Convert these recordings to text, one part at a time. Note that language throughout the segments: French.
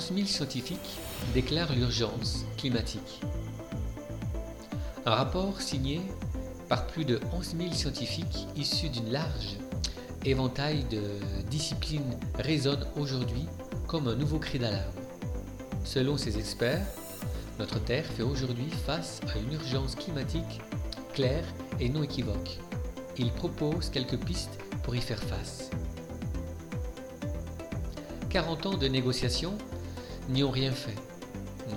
11 000 scientifiques déclarent l'urgence climatique. Un rapport signé par plus de 11 000 scientifiques issus d'une large éventail de disciplines résonne aujourd'hui comme un nouveau cri d'alarme. Selon ces experts, notre Terre fait aujourd'hui face à une urgence climatique claire et non équivoque. Ils proposent quelques pistes pour y faire face. 40 ans de négociations n'y ont rien fait.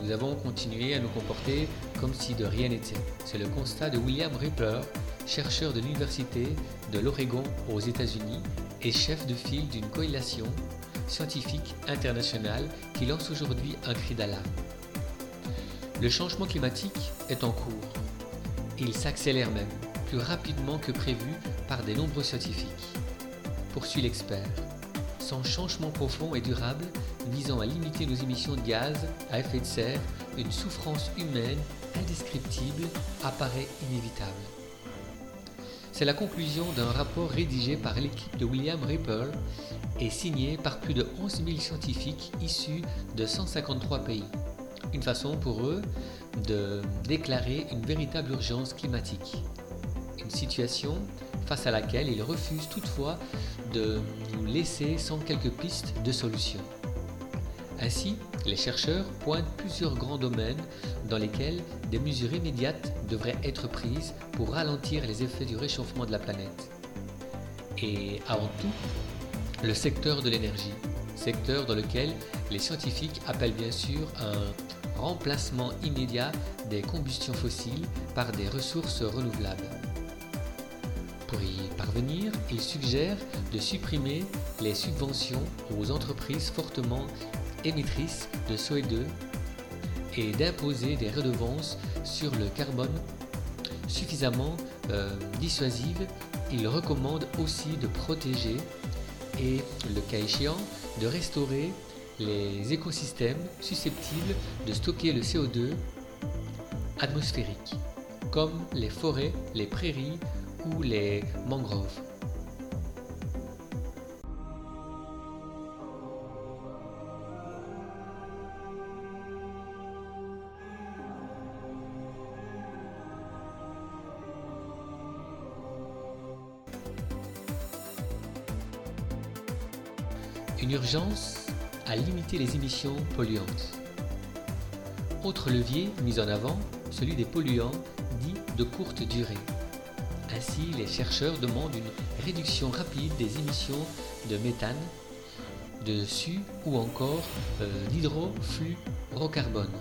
Nous avons continué à nous comporter comme si de rien n'était. C'est le constat de William Ripper, chercheur de l'Université de l'Oregon aux États-Unis et chef de file d'une coalition scientifique internationale qui lance aujourd'hui un cri d'alarme. Le changement climatique est en cours. Il s'accélère même, plus rapidement que prévu par de nombreux scientifiques. Poursuit l'expert. Sans changement profond et durable visant à limiter nos émissions de gaz à effet de serre, une souffrance humaine indescriptible apparaît inévitable. C'est la conclusion d'un rapport rédigé par l'équipe de William Ripple et signé par plus de 11 000 scientifiques issus de 153 pays. Une façon pour eux de déclarer une véritable urgence climatique. Une situation face à laquelle ils refusent toutefois de nous laisser sans quelques pistes de solutions. Ainsi, les chercheurs pointent plusieurs grands domaines dans lesquels des mesures immédiates devraient être prises pour ralentir les effets du réchauffement de la planète. Et avant tout, le secteur de l'énergie, secteur dans lequel les scientifiques appellent bien sûr un remplacement immédiat des combustions fossiles par des ressources renouvelables. Pour y parvenir, ils suggèrent de supprimer les subventions aux entreprises fortement émettrices de CO2 et d'imposer des redevances sur le carbone suffisamment euh, dissuasives. Il recommande aussi de protéger et, le cas échéant, de restaurer les écosystèmes susceptibles de stocker le CO2 atmosphérique, comme les forêts, les prairies ou les mangroves. Urgence à limiter les émissions polluantes. Autre levier mis en avant, celui des polluants dits de courte durée. Ainsi, les chercheurs demandent une réduction rapide des émissions de méthane, de SU ou encore euh, d'hydrofluorocarbone.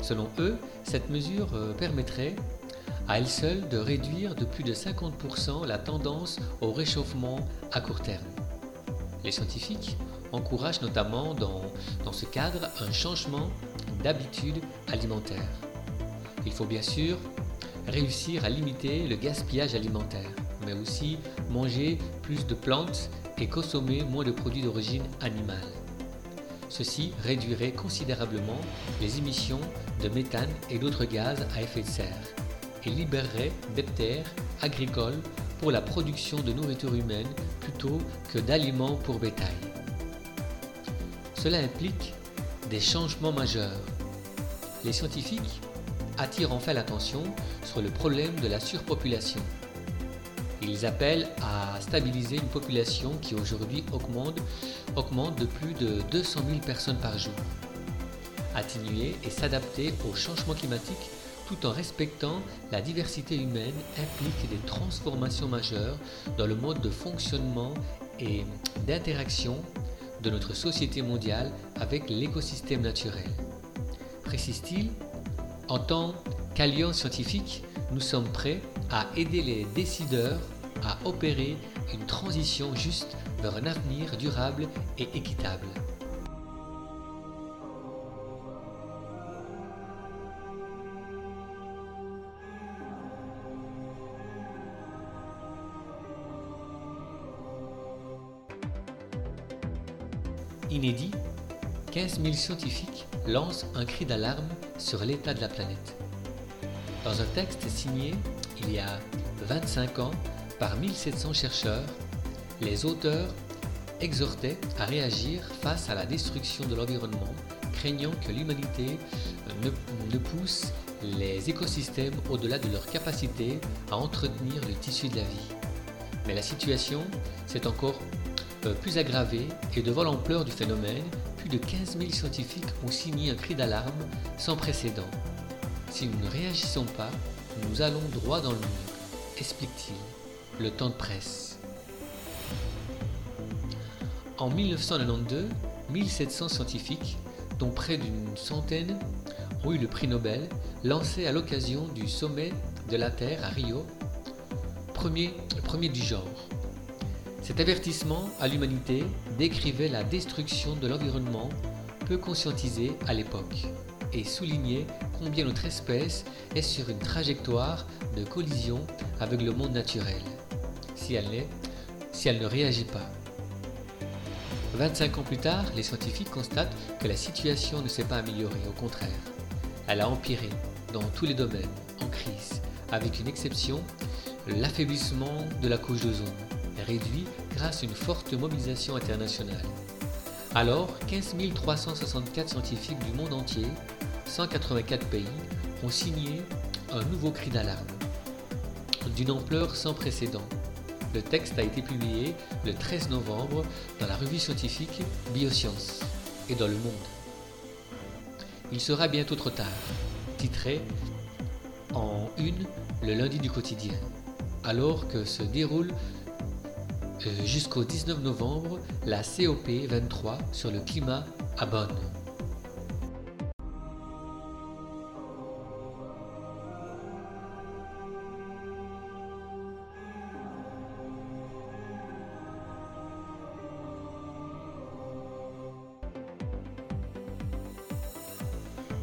Selon eux, cette mesure euh, permettrait à elle seule de réduire de plus de 50% la tendance au réchauffement à court terme. Les scientifiques encouragent notamment dans ce cadre un changement d'habitude alimentaire. Il faut bien sûr réussir à limiter le gaspillage alimentaire, mais aussi manger plus de plantes et consommer moins de produits d'origine animale. Ceci réduirait considérablement les émissions de méthane et d'autres gaz à effet de serre et libérerait des terres agricoles pour la production de nourriture humaine plutôt que d'aliments pour bétail. Cela implique des changements majeurs. Les scientifiques attirent enfin l'attention sur le problème de la surpopulation. Ils appellent à stabiliser une population qui aujourd'hui augmente, de plus de 200 000 personnes par jour. Atténuer et s'adapter au changement climatique tout en respectant la diversité humaine implique des transformations majeures dans le mode de fonctionnement et d'interaction de notre société mondiale avec l'écosystème naturel. Précise-t-il, en tant qu'alliance scientifique, nous sommes prêts à aider les décideurs à opérer une transition juste vers un avenir durable et équitable. Inédit, 15 000 scientifiques lancent un cri d'alarme sur l'état de la planète. Dans un texte signé il y a 25 ans par 1700 chercheurs, les auteurs exhortait à réagir face à la destruction de l'environnement, craignant que l'humanité ne, pousse les écosystèmes au-delà de leur capacité à entretenir le tissu de la vie. Mais la situation s'est encore plus aggravée et devant l'ampleur du phénomène, plus de 15 000 scientifiques ont signé un cri d'alarme sans précédent. Si nous ne réagissons pas, nous allons droit dans le mur, explique-t-il. Le temps de presse. En 1992, 1700 scientifiques, dont près d'une centaine ont eu le prix Nobel, lancé à l'occasion du sommet de la Terre à Rio, premier, premier du genre. Cet avertissement à l'humanité décrivait la destruction de l'environnement peu conscientisé à l'époque et soulignait combien notre espèce est sur une trajectoire de collision avec le monde naturel, si elle, si elle ne réagit pas. 25 ans plus tard, les scientifiques constatent que la situation ne s'est pas améliorée, au contraire. Elle a empiré dans tous les domaines, en crise, avec une exception, l'affaiblissement de la couche d'ozone, réduit grâce à une forte mobilisation internationale. Alors, 15 364 scientifiques du monde entier, 184 pays, ont signé un nouveau cri d'alarme, d'une ampleur sans précédent. Le texte a été publié le 13 novembre dans la revue scientifique Biosciences et dans le monde. Il sera bientôt trop tard, titré en une le lundi du quotidien, alors que se déroule jusqu'au 19 novembre la COP 23 sur le climat à Bonn.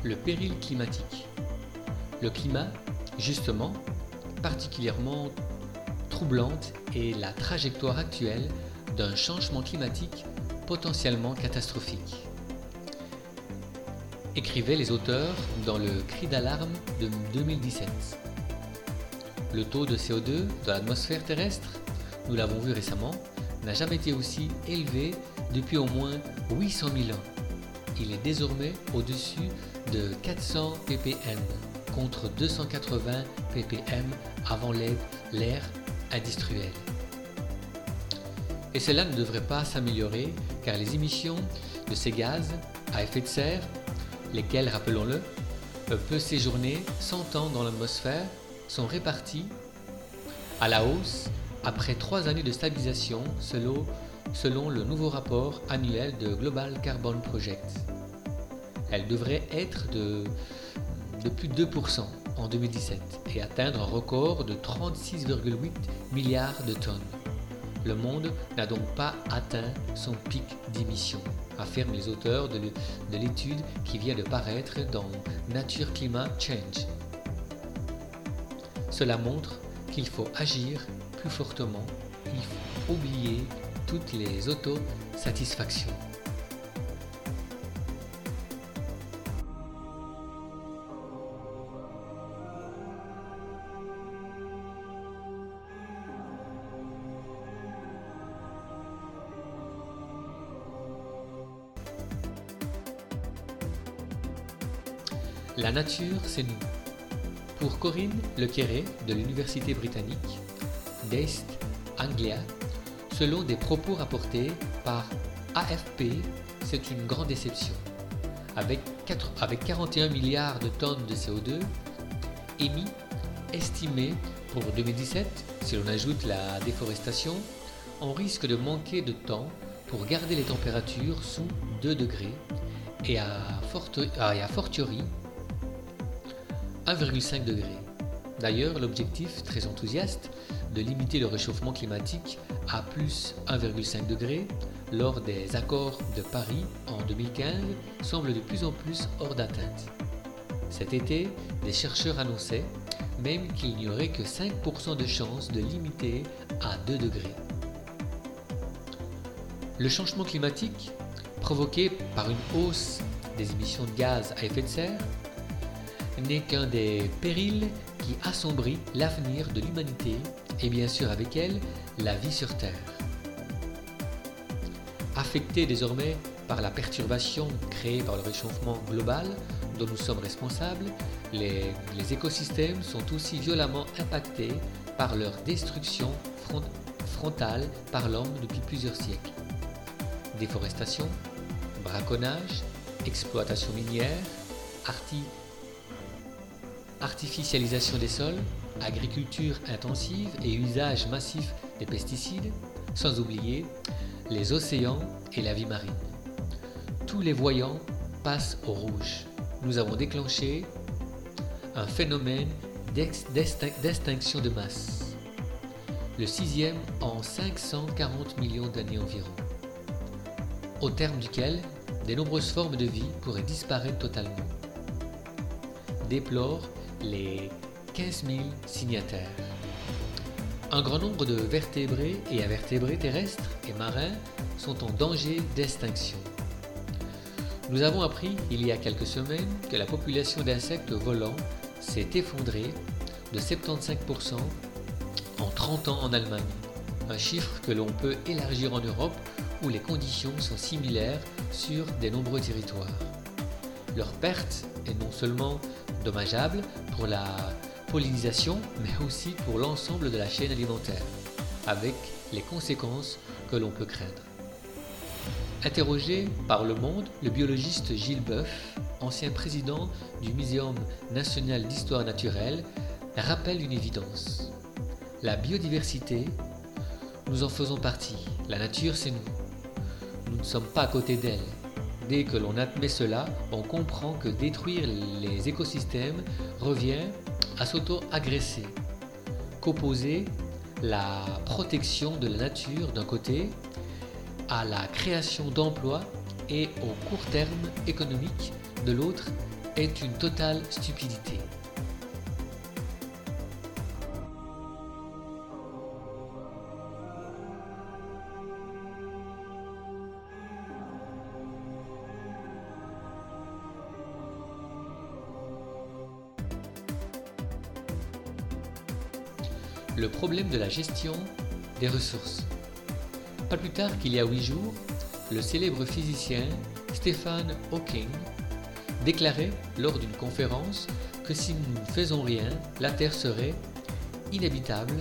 Le péril climatique. Le climat, justement, particulièrement troublante est la trajectoire actuelle d'un changement climatique potentiellement catastrophique. Écrivaient les auteurs dans le cri d'alarme de 2017. Le taux de CO2 dans l'atmosphère terrestre, nous l'avons vu récemment, n'a jamais été aussi élevé depuis au moins 800 000 ans. Il est désormais au-dessus de 400 ppm contre 280 ppm avant l'ère industrielle. Et cela ne devrait pas s'améliorer car les émissions de ces gaz à effet de serre, lesquels, rappelons-le, peuvent séjourner 100 ans dans l'atmosphère, sont réparties à la hausse après trois années de stabilisation selon, le nouveau rapport annuel de Global Carbon Project. Elle devrait être de, de plus de 2% en 2017 et atteindre un record de 36,8 milliards de tonnes. Le monde n'a donc pas atteint son pic d'émissions, affirment les auteurs de l'étude qui vient de paraître dans Nature Climate Change. Cela montre qu'il faut agir plus fortement, il faut oublier toutes les autosatisfactions. Nature, c'est nous. Pour Corinne Lequéré de l'Université britannique d'East Anglia, selon des propos rapportés par AFP, c'est une grande déception. Avec, 4, avec 41 milliards de tonnes de CO2 émis, estimés pour 2017, si l'on ajoute la déforestation, on risque de manquer de temps pour garder les températures sous 2 degrés et à fortiori 1,5 degré. D'ailleurs, l'objectif très enthousiaste de limiter le réchauffement climatique à plus 1,5 degré lors des accords de Paris en 2015 semble de plus en plus hors d'atteinte. Cet été, des chercheurs annonçaient même qu'il n'y aurait que 5% de chances de limiter à 2 degrés. Le changement climatique, provoqué par une hausse des émissions de gaz à effet de serre, n'est qu'un des périls qui assombrit l'avenir de l'humanité et bien sûr avec elle la vie sur Terre. affectés désormais par la perturbation créée par le réchauffement global dont nous sommes responsables, les, écosystèmes sont aussi violemment impactés par leur destruction frontale par l'homme depuis plusieurs siècles. Déforestation, braconnage, exploitation minière, artificialisation des sols, agriculture intensive et usage massif des pesticides, sans oublier les océans et la vie marine. Tous les voyants passent au rouge. Nous avons déclenché un phénomène d'extinction de masse, le sixième en 540 millions d'années environ, au terme duquel des nombreuses formes de vie pourraient disparaître totalement. Déplore les 15 000 signataires. Un grand nombre de vertébrés et invertébrés terrestres et marins sont en danger d'extinction. Nous avons appris il y a quelques semaines que la population d'insectes volants s'est effondrée de 75% en 30 ans en Allemagne, un chiffre que l'on peut élargir en Europe où les conditions sont similaires sur de nombreux territoires. Leur perte est non seulement dommageable pour la pollinisation, mais aussi pour l'ensemble de la chaîne alimentaire, avec les conséquences que l'on peut craindre. Interrogé par Le Monde, le biologiste Gilles Boeuf, ancien président du Muséum national d'histoire naturelle, rappelle une évidence. La biodiversité, nous en faisons partie. La nature, c'est nous. Nous ne sommes pas à côté d'elle. Dès que l'on admet cela, on comprend que détruire les écosystèmes revient à s'auto-agresser, qu'opposer la protection de la nature d'un côté à la création d'emplois et au court terme économique de l'autre est une totale stupidité. Le problème de la gestion des ressources. Pas plus tard qu'il y a huit jours, le célèbre physicien Stephen Hawking déclarait lors d'une conférence que si nous ne faisons rien, la Terre serait inhabitable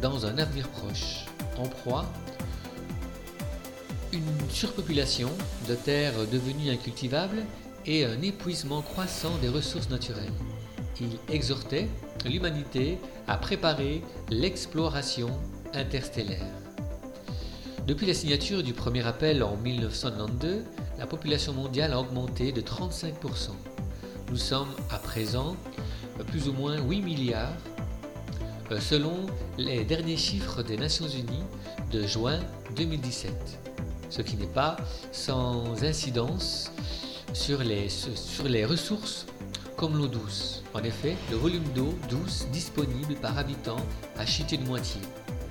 dans un avenir proche, en proie une surpopulation de terres devenues incultivables et un épuisement croissant des ressources naturelles. Il exhortait l'humanité à préparer l'exploration interstellaire. Depuis la signature du premier appel en 1992, la population mondiale a augmenté de 35%. Nous sommes à présent plus ou moins 8 milliards euh, selon les derniers chiffres des Nations Unies de juin 2017, ce qui n'est pas sans incidence sur les, sur les ressources comme l'eau douce. En effet, le volume d'eau douce disponible par habitant a chuté de moitié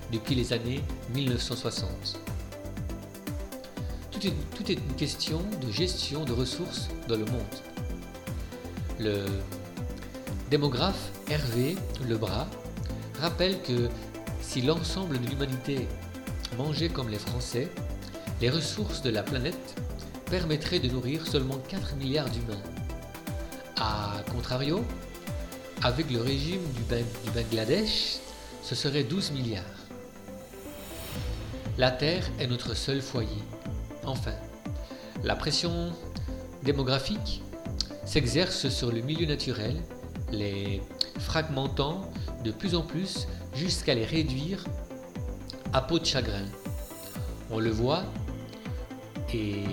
depuis les années 1960. Tout est, tout est une question de gestion de ressources dans le monde. Le démographe Hervé Lebras rappelle que si l'ensemble de l'humanité mangeait comme les Français, les ressources de la planète permettraient de nourrir seulement 4 milliards d'humains. A contrario, avec le régime du, Bangladesh, ce serait 12 milliards. La Terre est notre seul foyer. Enfin, la pression démographique s'exerce sur le milieu naturel, les fragmentant de plus en plus jusqu'à les réduire à peau de chagrin. On le voit, et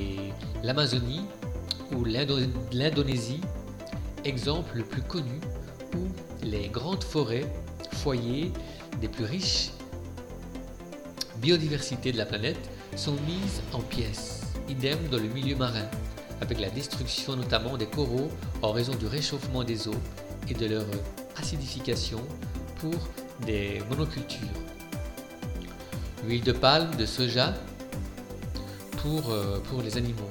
l'Amazonie ou l'Indonésie exemple le plus connu où les grandes forêts, foyers des plus riches biodiversités de la planète, sont mises en pièces. Idem dans le milieu marin, avec la destruction notamment des coraux en raison du réchauffement des eaux et de leur acidification pour des monocultures. L'huile de palme, de soja pour, euh, pour les animaux,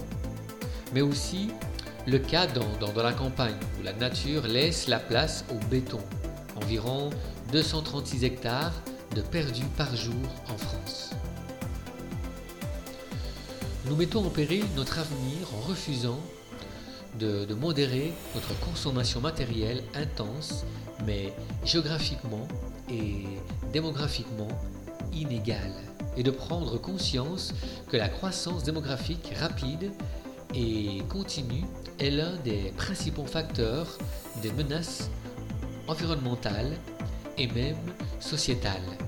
mais aussi le cas dans, la campagne, où la nature laisse la place au béton. Environ 236 hectares de perdus par jour en France. Nous mettons en péril notre avenir en refusant de, modérer notre consommation matérielle intense, mais géographiquement et démographiquement inégale, et de prendre conscience que la croissance démographique rapide et continue est l'un des principaux facteurs des menaces environnementales et même sociétales.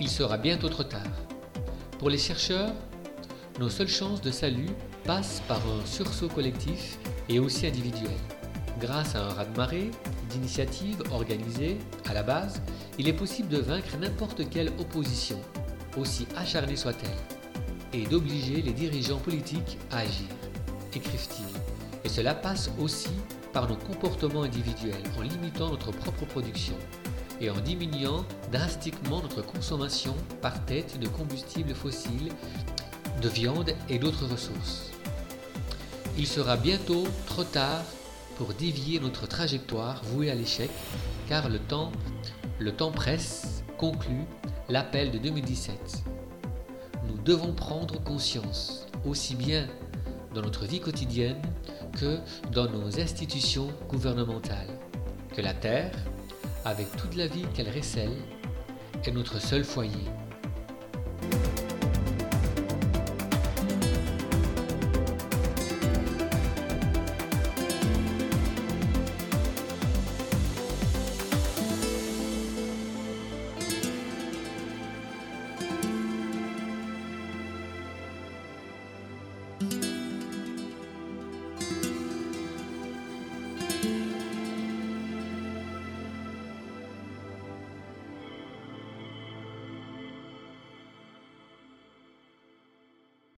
Il sera bientôt trop tard. Pour les chercheurs, nos seules chances de salut passent par un sursaut collectif et aussi individuel. Grâce à un raz-de-marée d'initiatives organisées à la base, il est possible de vaincre n'importe quelle opposition, aussi acharnée soit-elle, et d'obliger les dirigeants politiques à agir, écrivent-ils. Et cela passe aussi par nos comportements individuels en limitant notre propre production, et en diminuant drastiquement notre consommation par tête de combustibles fossiles, de viande et d'autres ressources. Il sera bientôt trop tard pour dévier notre trajectoire vouée à l'échec, car le temps, le temps presse, conclut l'appel de 2017. Nous devons prendre conscience, aussi bien dans notre vie quotidienne que dans nos institutions gouvernementales, que la Terre, avec toute la vie qu'elle récèle, est notre seul foyer.